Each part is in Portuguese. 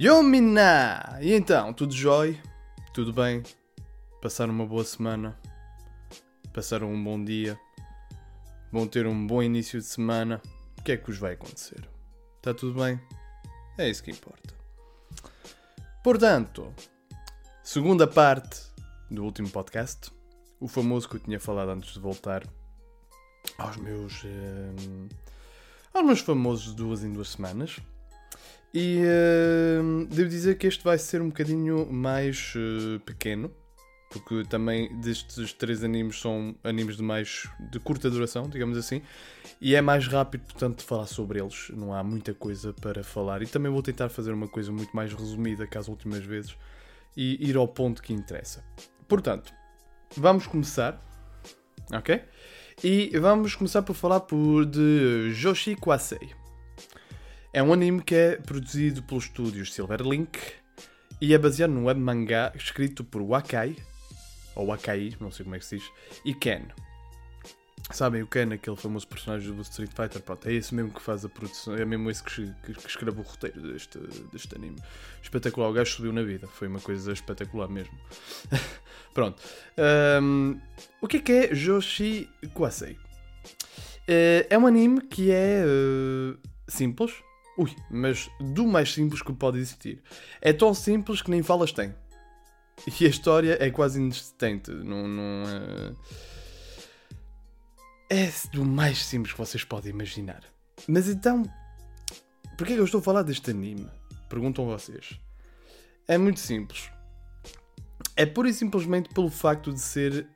Yo, mina! E então, tudo jói? Tudo bem? Passaram uma boa semana? Passaram um bom dia? Vão ter um bom início de semana? O que é que vos vai acontecer? Está tudo bem? É isso que importa. Portanto, segunda parte do último podcast, o famoso que eu tinha falado antes de voltar aos meus. eh, aos meus famosos duas em duas semanas. E eh, devo dizer que este vai ser um bocadinho mais eh, pequeno, porque também destes três animes são animes de mais de curta duração, digamos assim, e é mais rápido, portanto, falar sobre eles. Não há muita coisa para falar. E também vou tentar fazer uma coisa muito mais resumida que as últimas vezes e ir ao ponto que interessa. Portanto, vamos começar, ok? E vamos começar por falar por de Joshi Kwasei. É um anime que é produzido pelos estúdios Silverlink e é baseado num web mangá escrito por Wakai, ou Wakai, não sei como é que se diz, e Ken. Sabem o Ken, aquele famoso personagem do Street Fighter? Pronto, é esse mesmo que faz a produção, é mesmo esse que, que, que escreve o roteiro deste, deste anime. Espetacular, o gajo subiu na vida, foi uma coisa espetacular mesmo. Pronto. Ahm, o que é que é Joshi Kwasei? Eh, é um anime que é eh, simples, ui, mas do mais simples que pode existir. É tão simples que nem falas tem. E a história é quase inexistente. Não, não, eh, É do mais simples que vocês podem imaginar. Mas então, porquê é que eu estou a falar deste anime? Perguntam vocês. É muito simples. É pura e simplesmente pelo facto de ser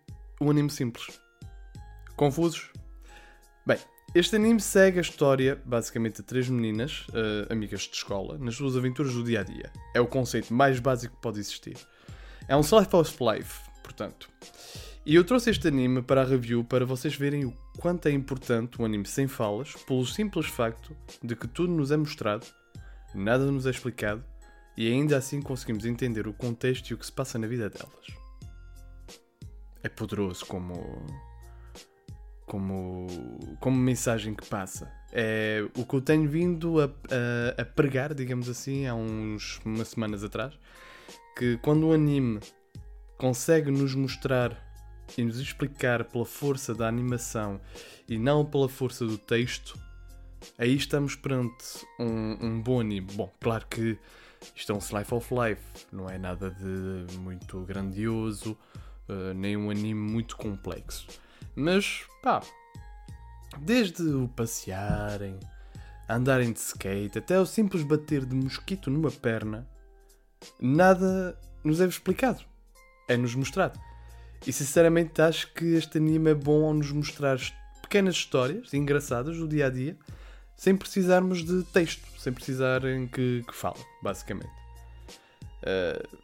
um anime simples. Confusos? Bem, este anime segue a história, basicamente, de três meninas, eh, amigas de escola, nas suas aventuras do dia a dia. É o conceito mais básico que pode existir. É um slice of life, portanto. E eu trouxe este anime para a review para vocês verem o quanto é importante um anime sem falas, pelo simples facto de que tudo nos é mostrado, nada nos é explicado e ainda assim conseguimos entender o contexto e o que se passa na vida delas. É poderoso como como, como mensagem que passa. É o que eu tenho vindo a, a, a pregar, digamos assim, há uns umas semanas atrás, que quando o anime consegue nos mostrar e nos explicar pela força da animação e não pela força do texto, aí estamos perante um, um bom anime. Bom, claro que isto é um slice of life, não é nada de muito grandioso, uh, nem um anime muito complexo. Mas, pá, desde o passearem, andarem de skate, até o simples bater de mosquito numa perna, nada nos é explicado. É-nos mostrado. E sinceramente acho que este anime é bom ao nos mostrar pequenas histórias engraçadas do dia a dia, sem precisarmos de texto, sem precisarem que, que fale, basicamente. Uh,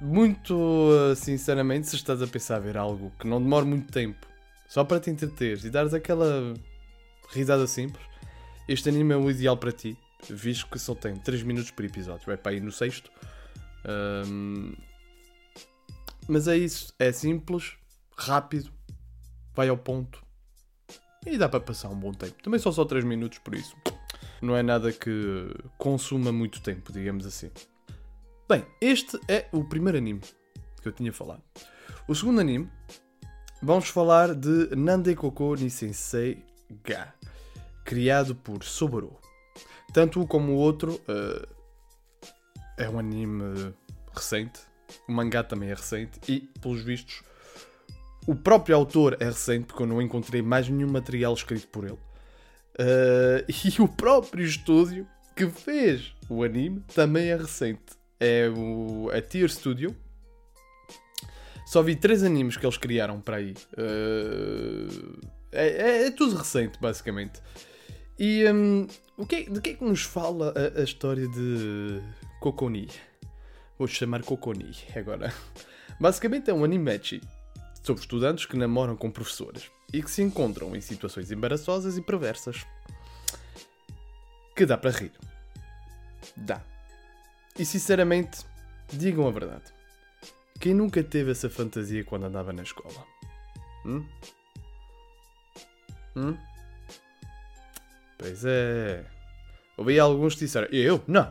muito uh, sinceramente, se estás a pensar a ver algo que não demora muito tempo, só para te entreteres e dares aquela risada simples, este anime é o ideal para ti, visto que só tem 3 minutos por episódio, é para ir no sexto. Um, mas é isso, é simples, rápido, vai ao ponto e dá para passar um bom tempo. Também são só 3 minutos, por isso não é nada que consuma muito tempo, digamos assim. Bem, este é o primeiro anime que eu tinha falado. O segundo anime, vamos falar de Nandekoko Nisensei Ga, criado por Soboru. Tanto um como o outro uh, é um anime recente, o mangá também é recente e, pelos vistos, o próprio autor é recente, porque eu não encontrei mais nenhum material escrito por ele. Uh, e o próprio estúdio que fez o anime também é recente. É o, a Tier Studio. Só vi três animes que eles criaram para aí. Uh, é, é, é, tudo recente, basicamente. E um, o que, de que é que nos fala a, a história de Kokoni? Vou chamar Kokoni agora. Basicamente é um anime sobre estudantes que namoram com professoras e que se encontram em situações embaraçosas e perversas. Que dá para rir. Dá. E sinceramente, digam a verdade. Quem nunca teve essa fantasia quando andava na escola? Hum? Hum? Pois é. Ouvi alguns que disseram: Eu? Não.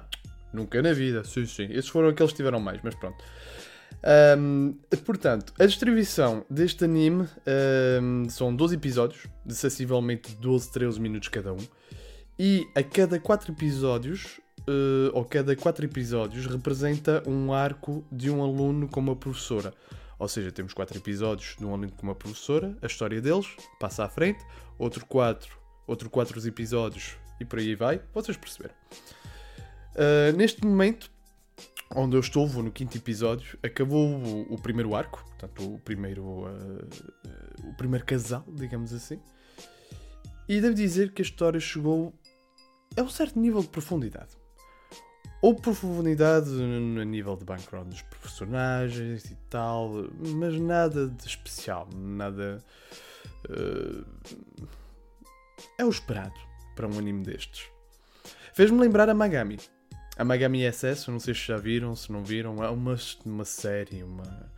Nunca na vida, sim, sim. Esses foram aqueles que tiveram mais, mas pronto. Um, portanto, a distribuição deste anime um, são 12 episódios, de sensivelmente 12, 13 minutos cada um. E a cada 4 episódios, uh, ou cada 4 episódios, representa um arco de um aluno com uma professora. Ou seja, temos 4 episódios de um aluno com uma professora, a história deles, passa à frente, outro 4, outro 4 episódios e por aí vai, vocês perceberam. Uh, neste momento, onde eu estou, vou no quinto episódio, acabou o, o primeiro arco, portanto, o primeiro, uh, o primeiro casal, digamos assim. E devo dizer que a história chegou a um certo nível de profundidade. Ou profundidade a nível de background dos personagens e tal, mas nada de especial, nada. é o esperado para um anime destes. Fez-me lembrar a Magami. A Magami SS, não sei se já viram, se não viram, é uma, uma série, uma,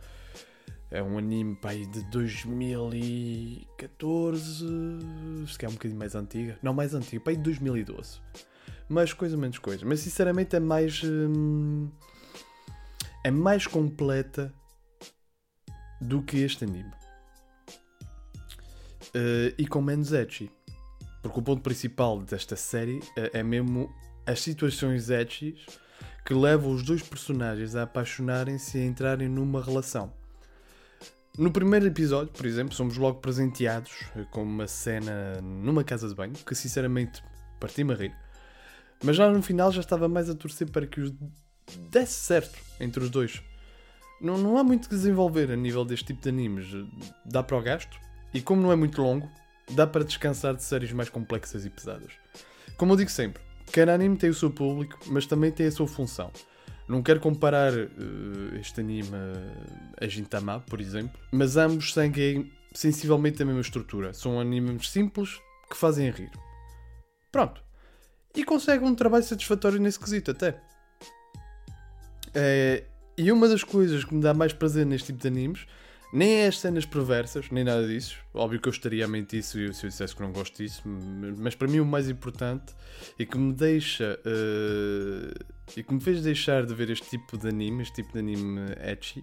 é um anime pai, de 2014, se é um bocadinho mais antiga. Não, mais antiga, pai de 2012. Mais coisa, menos coisa. Mas sinceramente é mais. Hum, é mais completa do que este anime. Uh, e com menos edgy. Porque o ponto principal desta série uh, é mesmo as situações edgy que levam os dois personagens a apaixonarem-se e a entrarem numa relação. No primeiro episódio, por exemplo, somos logo presenteados com uma cena numa casa de banho, que sinceramente parti-me a rir. Mas já no final já estava mais a torcer para que os desse certo entre os dois. Não, não há muito que desenvolver a nível deste tipo de animes. Dá para o gasto, e como não é muito longo, dá para descansar de séries mais complexas e pesadas. Como eu digo sempre, Cada anime tem o seu público, mas também tem a sua função. Não quero comparar uh, este anime a Gintama, por exemplo, mas ambos seguem sensivelmente a mesma estrutura. São animes simples que fazem rir. Pronto. E conseguem um trabalho satisfatório nesse quesito, até. É, e uma das coisas que me dá mais prazer neste tipo de animes nem é as cenas perversas, nem nada disso. Óbvio que eu estaria a mentir se eu, se eu dissesse que não gosto disso, mas para mim o mais importante e que me deixa uh, e que me fez deixar de ver este tipo de anime, este tipo de anime etchy,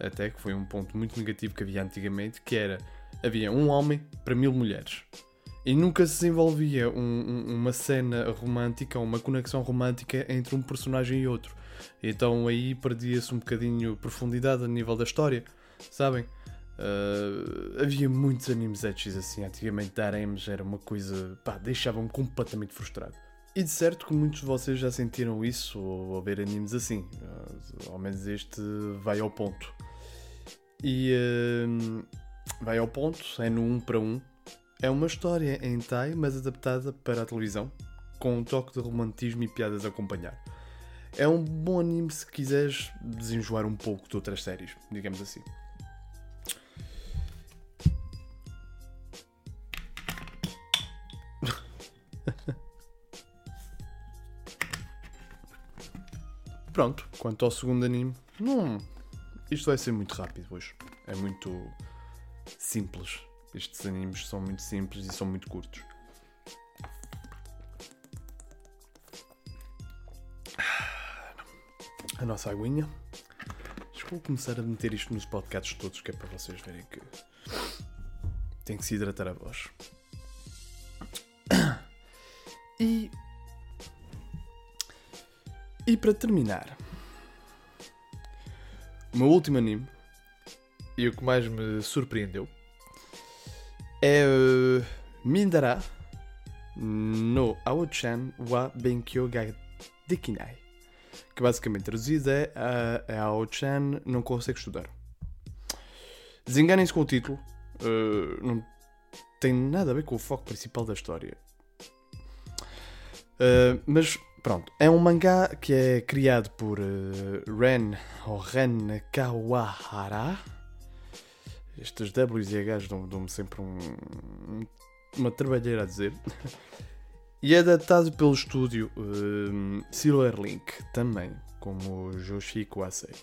até que foi um ponto muito negativo que havia antigamente, que era havia um homem para mil mulheres. E nunca se desenvolvia um, um, uma cena romântica, uma conexão romântica entre um personagem e outro. Então aí perdia-se um bocadinho profundidade a nível da história sabem? Uh, havia muitos animes etchis assim, antigamente dar Arems era uma coisa, pá, deixava-me completamente frustrado. E de certo que muitos de vocês já sentiram isso ou, ou ver animes assim, uh, ao menos este vai ao ponto. E uh, vai ao ponto, é no 1 um para 1. Um. É uma história em Thai, mas adaptada para a televisão, com um toque de romantismo e piadas a acompanhar. É um bom anime se quiseres desenjoar um pouco de outras séries, digamos assim. Pronto, quanto ao segundo anime, não. Isto vai ser muito rápido hoje. É muito simples. Estes animes são muito simples e são muito curtos. A nossa aguinha. Acho que vou começar a meter isto nos podcasts todos, que é para vocês verem que tem que se hidratar a voz. E. E para terminar, o meu último anime, e o que mais me surpreendeu, é uh, Mindara no Aochan wa Benkyo ga Dekinai. Que basicamente traduzido é a, a Aochan não consegue estudar. Desenganem-se com o título, uh, não tem nada a ver com o foco principal da história. Uh, mas pronto, é um mangá que é criado por uh, Ren ou Ren Kawahara. Estes W's e H's dão-me sempre um, uma trabalheira a dizer. e é adaptado pelo estúdio uh, Silver Link também, como Joshiko Asei.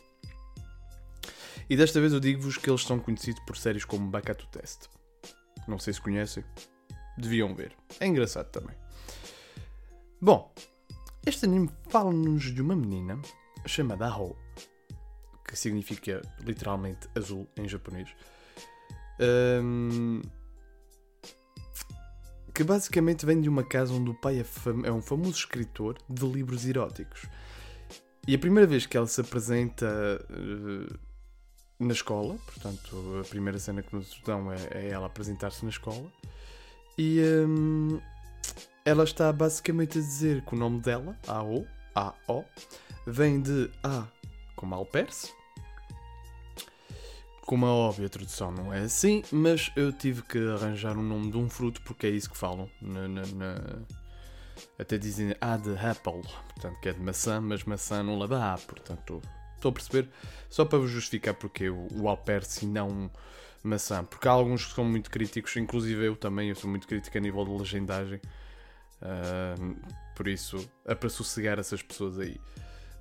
E desta vez eu digo-vos que eles são conhecidos por séries como Bakatu Test. Não sei se conhecem. Deviam ver. É engraçado também. Bom, Este anime fala-nos de uma menina chamada Aho, que significa literalmente azul em japonês. Um, que basicamente vem de uma casa onde o pai é, é, um famoso escritor de livros eróticos. E a primeira vez que ela se apresenta uh, na escola, portanto, a primeira cena que nos dão é, é ela apresentar-se na escola, e um, ela está basicamente a dizer que o nome dela, AO, AO, vem de A como Alperce. Como é óbvio, a tradução não é assim, mas eu tive que arranjar um nome de um fruto porque é isso que falam. Na, na, na... Até dizem A de apple, portanto que é de maçã, mas maçã não leva A, portanto estou a perceber. Só para vos justificar porque o, o Alperce e não maçã, porque há alguns que são muito críticos, inclusive eu também, eu sou muito crítico a nível de legendagem. Uh, por isso, é para sossegar essas pessoas aí.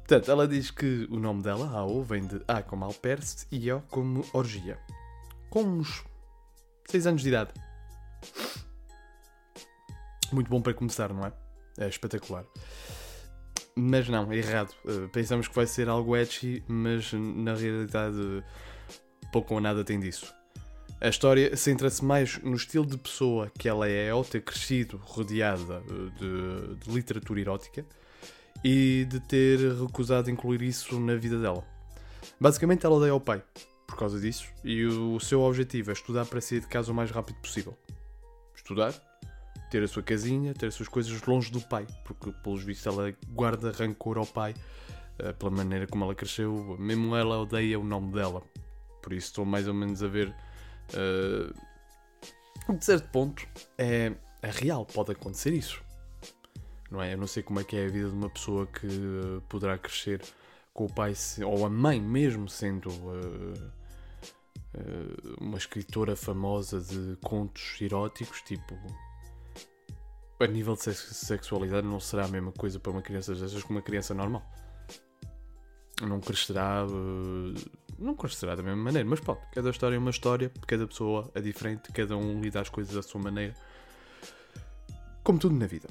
Portanto, ela diz que o nome dela, Ao, vem de A como Alperce e O como Orgia. Com uns 6 anos de idade. Muito bom para começar, não é? É espetacular. Mas não, é errado. Uh, pensamos que vai ser algo edgy, mas na realidade pouco ou nada tem disso. A história centra-se mais no estilo de pessoa que ela é ao ter crescido rodeada de, de literatura erótica e de ter recusado incluir isso na vida dela. Basicamente, ela odeia o pai por causa disso e o seu objetivo é estudar para sair de casa o mais rápido possível. Estudar, ter a sua casinha, ter as suas coisas longe do pai, porque pelos vistos ela guarda rancor ao pai uh, pela maneira como ela cresceu. Mesmo ela odeia o nome dela. Por isso estou mais ou menos a ver. Uh, de certo ponto é, é real, pode acontecer isso não é? Eu não sei como é que é a vida de uma pessoa que uh, poderá crescer com o pai ou a mãe mesmo sendo uh, uh, uma escritora famosa de contos eróticos, tipo a nível de sexualidade não será a mesma coisa para uma criança dessas que uma criança normal. Não crescerá, não crescerá da mesma maneira, mas pode. Cada história é uma história, cada pessoa é diferente, cada um lida as coisas da sua maneira. Como tudo na vida.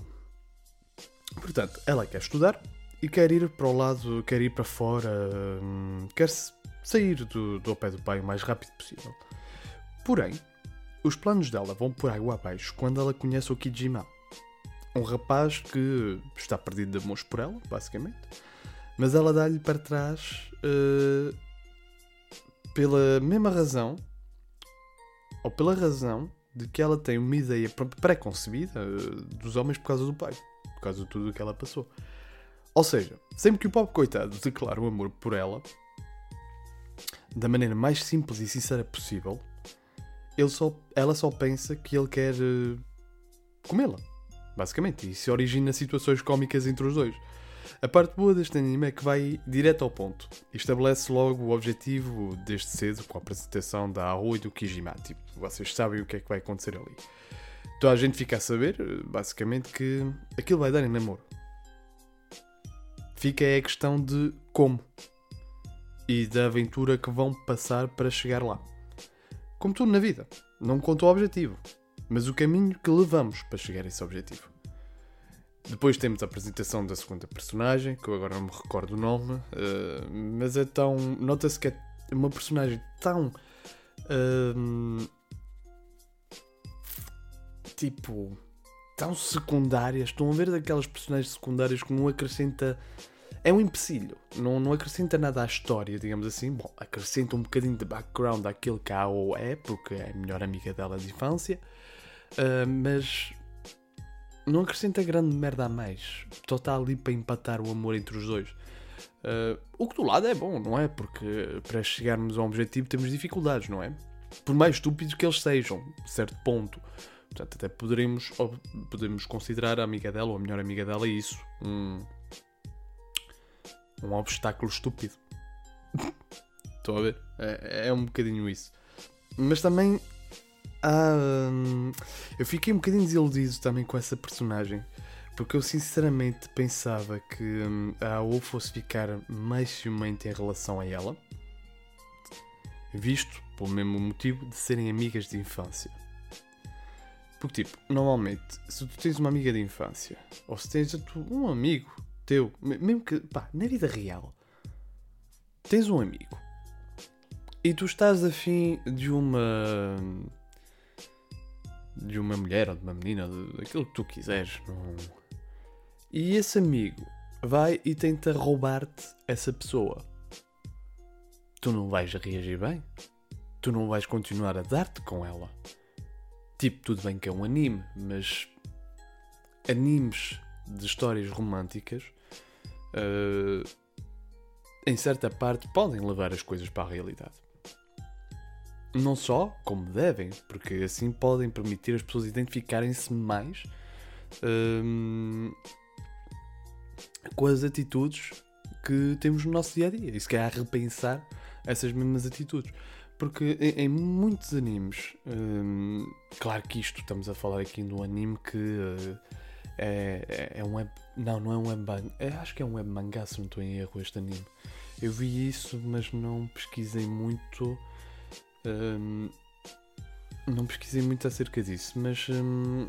Portanto, ela quer estudar e quer ir para o lado, quer ir para fora, hum, quer sair do, do pé do pai o mais rápido possível. Porém, os planos dela vão por água abaixo quando ela conhece o Kijima. Um rapaz que está perdido de amores por ela, basicamente. Mas ela dá-lhe para trás uh, pela mesma razão, ou pela razão de que ela tem uma ideia pré-concebida uh, dos homens por causa do pai causa de tudo o que ela passou. Ou seja, sempre que o pobre coitado declara o amor por ela, da maneira mais simples e sincera possível, ele só, ela só pensa que ele quer uh, comê-la, basicamente, e se origina situações cómicas entre os dois. A parte boa deste anime é que vai direto ao ponto e estabelece logo o objetivo desde cedo com a apresentação da Aoi do Kijima. Tipo, vocês sabem o que é que vai acontecer ali. Toda a gente fica a saber, basicamente, que aquilo vai dar em namoro. Fica é a questão de como e da aventura que vão passar para chegar lá. Como tudo na vida, não conta o objetivo, mas o caminho que levamos para chegar a esse objetivo. Depois temos a apresentação da segunda personagem, que eu agora não me recordo o nome, uh, mas é tão. Nota-se que é uma personagem tão. Uh, tipo tão secundárias. Estão a ver daquelas personagens secundárias que não acrescenta. É um empecilho. Não, não acrescenta nada à história, digamos assim. Bom, acrescenta um bocadinho de background àquilo que a AO é, porque é a melhor amiga dela de infância. Uh, mas não acrescenta grande merda a mais. Só está ali para empatar o amor entre os dois. Uh, o que do lado é bom, não é? Porque para chegarmos a um objetivo temos dificuldades, não é? Por mais estúpidos que eles sejam, certo ponto. Portanto, até poderemos, podemos considerar a amiga dela ou a melhor amiga dela isso um, um obstáculo estúpido. Estou a ver? É, é, um bocadinho isso. Mas também hum, eu fiquei um bocadinho desiludido também com essa personagem. Porque eu sinceramente pensava que hum, a AO fosse ficar mais ciumenta em relação a ela, visto pelo mesmo motivo de serem amigas de infância. Porque, tipo, normalmente, se tu tens uma amiga de infância, ou se tens um amigo teu, mesmo que, pá, na vida real, tens um amigo e tu estás afim de uma. de uma mulher ou de uma menina, daquilo que tu quiseres. Não... E esse amigo vai e tenta roubar-te essa pessoa. Tu não vais reagir bem. Tu não vais continuar a dar-te com ela. Tipo, tudo bem que é um anime, mas animes de histórias românticas uh, em certa parte podem levar as coisas para a realidade. Não só, como devem, porque assim podem permitir as pessoas identificarem-se mais uh, com as atitudes que temos no nosso dia a dia. E se calhar repensar essas mesmas atitudes. Porque em, em muitos animes, hum, claro que isto estamos a falar aqui de um anime que uh, é, é, um web. Não, não é um web é, Acho que é um web mangá, se não estou em erro, este anime. Eu vi isso, mas não pesquisei muito. Hum, não pesquisei muito acerca disso, mas hum,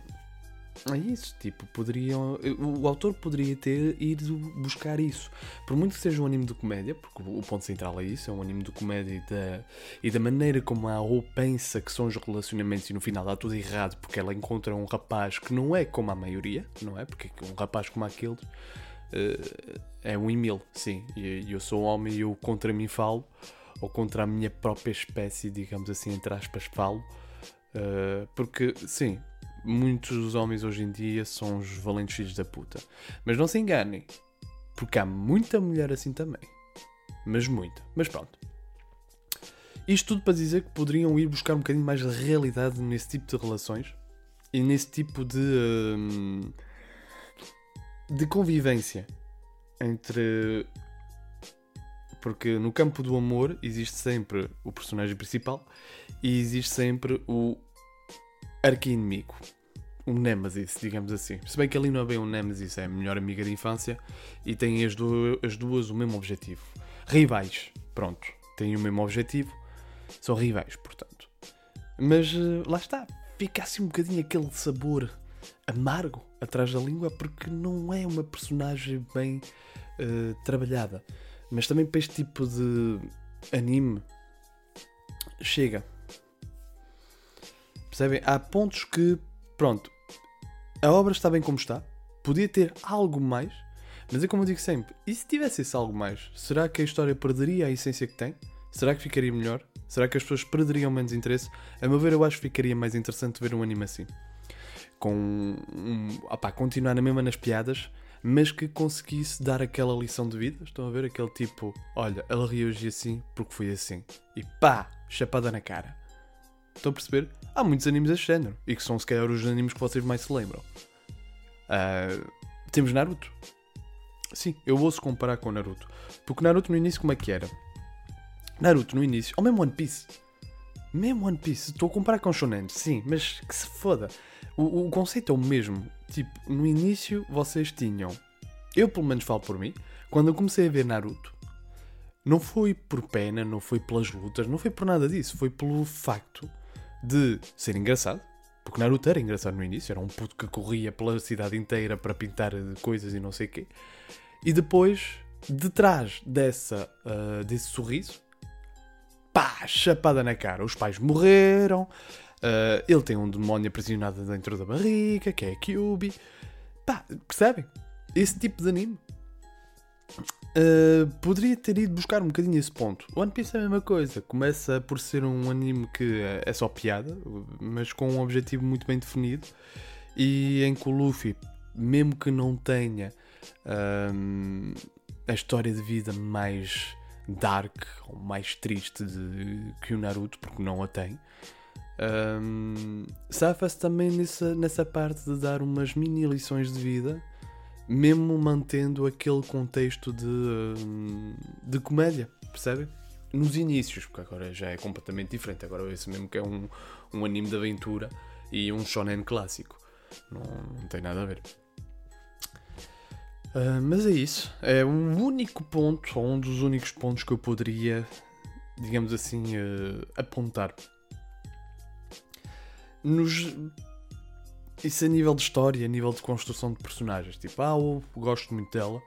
é isso, tipo, poderiam. O autor poderia ter ido buscar isso. Por muito que seja um anime de comédia, porque o ponto central é isso, é um anime de comédia e da, e da maneira como a O pensa que são os relacionamentos e no final dá tudo errado porque ela encontra um rapaz que não é como a maioria, não é? Porque um rapaz como aquele uh, é um e-mail, sim. E eu sou um homem e eu contra mim falo, ou contra a minha própria espécie, digamos assim, entre aspas, falo. Uh, porque, sim, muitos dos homens hoje em dia são os valentes filhos da puta. Mas não se enganem, porque há muita mulher assim também. Mas muita. Mas pronto. Isto tudo para dizer que poderiam ir buscar um bocadinho mais de realidade nesse tipo de relações e nesse tipo de. Hum, de convivência entre. Porque no campo do amor existe sempre o personagem principal e existe sempre o arqui-inimigo um Nemesis, digamos assim. Se bem que ali não é bem um Nemesis, é a melhor amiga de infância e têm as, duas, as duas o mesmo objetivo. Rivais, pronto, têm o mesmo objetivo, são rivais, portanto. Mas uh, lá está, fica assim um bocadinho aquele sabor amargo atrás da língua porque não é uma personagem bem uh, trabalhada. Mas também para este tipo de anime chega. Percebem? Há pontos que, pronto, a obra está bem como está, podia ter algo mais, mas é como eu digo sempre: e se tivesse esse algo mais, será que a história perderia a essência que tem? Será que ficaria melhor? Será que as pessoas perderiam menos interesse? A meu ver, eu acho que ficaria mais interessante ver um anime assim. Com. Um, continuar na mesma nas piadas, mas que conseguisse dar aquela lição de vida. Estão a ver? Aquele tipo: olha, ela reagiu assim porque foi assim. E pá, chapada na cara. Estão a perceber? Há muitos animes deste género. E que são se calhar os animes que vocês mais se lembram. Uh, temos Naruto. Sim, eu ouço comparar com Naruto. Porque Naruto no início como é que era? Naruto no início, ou mesmo One Piece. Mesmo One Piece, estou a comparar com Shonen, sim, mas que se foda. O, o conceito é o mesmo. Tipo, no início vocês tinham. Eu pelo menos falo por mim. Quando eu comecei a ver Naruto, não foi por pena, não foi pelas lutas, não foi por nada disso. Foi pelo facto de ser engraçado, porque Naruto era engraçado no início, era um puto que corria pela cidade inteira para pintar coisas e não sei o quê. E depois, detrás dessa, uh, desse sorriso, pá, chapada na cara. Os pais morreram, uh, ele tem um demónio aprisionado dentro da barriga, que é a Kyubi. Pá, percebem? Esse tipo de anime. Uh, poderia ter ido buscar um bocadinho esse ponto. One Piece é a mesma coisa. Começa por ser um anime que é só piada, mas com um objetivo muito bem definido. E em que o Luffy, mesmo que não tenha um, a história de vida mais dark ou mais triste de, que o Naruto, porque não a tem, um, safa-se também nessa, nessa parte de dar umas mini lições de vida mesmo mantendo aquele contexto de, hum, de comédia, percebem? Nos inícios, porque agora já é completamente diferente. Agora esse mesmo que é um, um anime de aventura e um shonen clássico. Não, não tem nada a ver. Uh, mas é isso. É um único ponto, ou um dos únicos pontos que eu poderia, digamos assim, uh, apontar. Nos isso a nível de história, a nível de construção de personagens. Tipo, ah, eu gosto muito dela.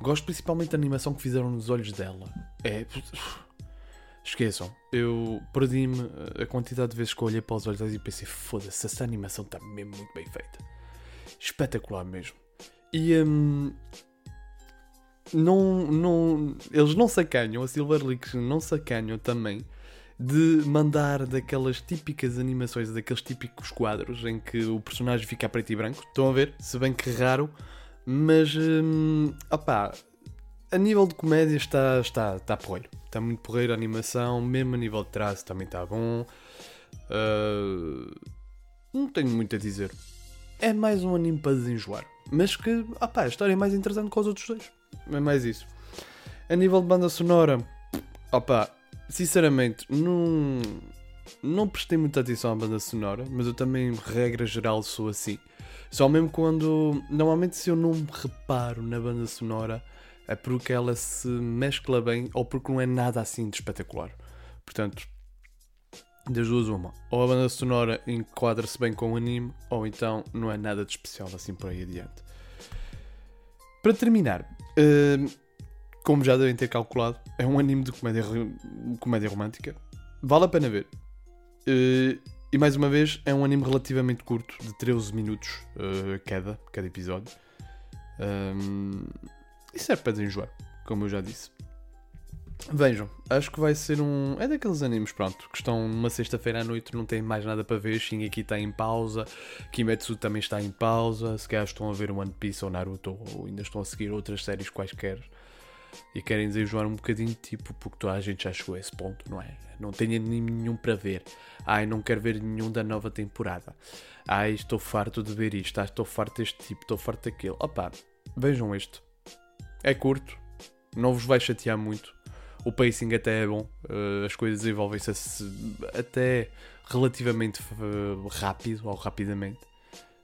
Gosto principalmente da animação que fizeram nos olhos dela. É. Esqueçam, eu perdi-me a quantidade de vezes que eu olhei para os olhos dela e pensei: foda-se, essa animação está mesmo muito bem feita. Espetacular mesmo. E. Hum, não, não, eles não sacanham, a Silver Leaks não sacanham também de mandar daquelas típicas animações, daqueles típicos quadros em que o personagem fica preto e branco. Estão a ver? Se bem que raro, mas hum, opá, a nível de comédia está, está, está porreiro. Está muito porreiro a animação, mesmo a nível de traço também está bom. Uh, não tenho muito a dizer. É mais um anime para desenjoar. Mas que, opá, a história é mais interessante que os outros dois. É mais isso. A nível de banda sonora, opá, sinceramente, não, não prestei muita atenção à banda sonora, mas eu também, regra geral, sou assim. Só mesmo quando. Normalmente, se eu não me reparo na banda sonora, é porque ela se mescla bem ou porque não é nada assim de espetacular. Portanto, das duas, uma. Ou a banda sonora enquadra-se bem com o anime, ou então não é nada de especial assim por aí adiante. Para terminar, uh, como já devem ter calculado, é um anime de comédia, comédia romântica. Vale a pena ver. Uh, e mais uma vez, é um anime relativamente curto, de 13 minutos uh, cada, cada episódio. E serve para desenjoar, como eu já disse. Vejam, acho que vai ser um. É daqueles animes, pronto, que estão numa sexta-feira à noite, não têm mais nada para ver. Shingeki está em pausa, Kimetsu também está em pausa. Se calhar estão a ver One Piece ou Naruto, ou ainda estão a seguir outras séries quaisquer e querem desenjoar um bocadinho, tipo, porque toda a gente já chegou a esse ponto, não é? Não tenho nenhum para ver. Ai, não quero ver nenhum da nova temporada. Ai, estou farto de ver isto. Ai, estou farto deste tipo, estou farto daquele. Opa, vejam este. É curto, não vos vai chatear muito. O pacing até é bom, uh, as coisas desenvolvem-se até relativamente uh, rápido ou rapidamente.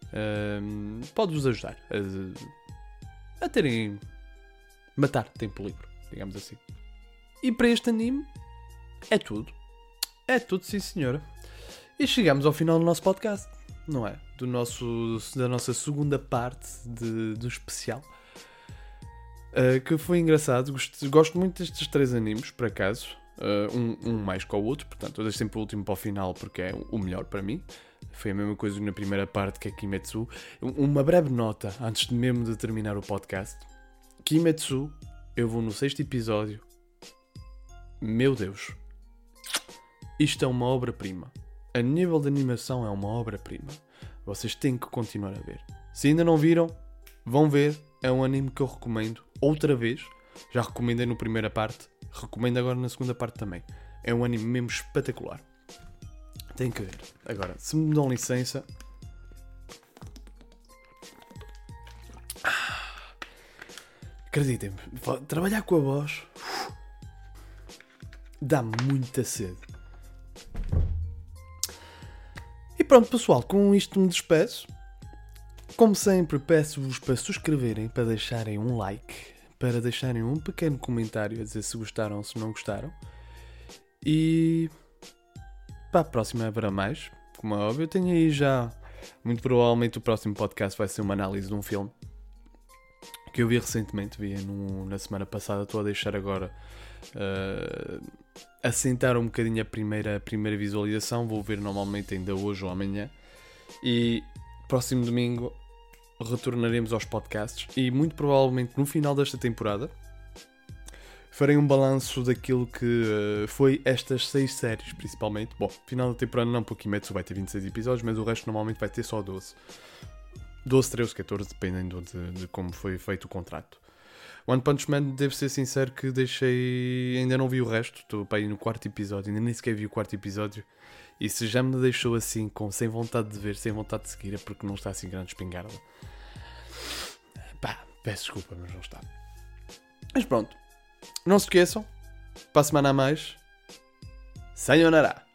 Uh, Pode-vos ajudar a, a terem matar tempo livre, digamos assim. E para este anime é tudo. É tudo, sim senhora. E chegamos ao final do nosso podcast, não é? Do nosso, da nossa segunda parte de, do especial. Uh, que foi engraçado. Gosto, gosto, muito destes três animes, por acaso. Uh, um, um, mais que o outro, portanto, eu deixo sempre o último para o final porque é o melhor para mim. Foi a mesma coisa na primeira parte que é Kimetsu. Uma breve nota antes de mesmo de terminar o podcast. Kimetsu, eu vou no sexto episódio. Meu Deus, isto é uma obra-prima. A nível de animação é uma obra-prima. Vocês têm que continuar a ver. Se ainda não viram, vão ver. É um anime que eu recomendo outra vez. Já recomendei no primeira parte, recomendo agora na segunda parte também. É um anime mesmo espetacular. Tem que ver. Agora, se me dão licença, Acreditem-me, trabalhar com a voz dá muita sede. E pronto, pessoal, com isto me despeço. Como sempre, peço-vos para subscreverem, para deixarem um like, para deixarem um pequeno comentário a dizer se gostaram ou se não gostaram. E para a próxima haverá mais. Como é óbvio, tenho aí já. Muito provavelmente o próximo podcast vai ser uma análise de um filme que eu vi recentemente, vi no, na semana passada, estou a deixar agora uh, assentar um bocadinho a primeira, a primeira visualização, vou ver normalmente ainda hoje ou amanhã. E próximo domingo retornaremos aos podcasts e muito provavelmente no final desta temporada farei um balanço daquilo que uh, foi estas seis séries, principalmente. Bom, final da temporada não, porque Kimetsu vai ter 26 episódios, mas o resto normalmente vai ter só 12. 12, 13, 14, dependendo de, de, como foi feito o contrato. One Punch Man, devo ser sincero que deixei. Ainda não vi o resto, estou para ir no quarto episódio, ainda nem sequer vi o quarto episódio. E se já me deixou assim, com sem vontade de ver, sem vontade de seguir, é porque não está assim grande espingarda. Pá, peço desculpa, mas não está. Mas pronto, não se esqueçam, para a semana a mais, Sayonara!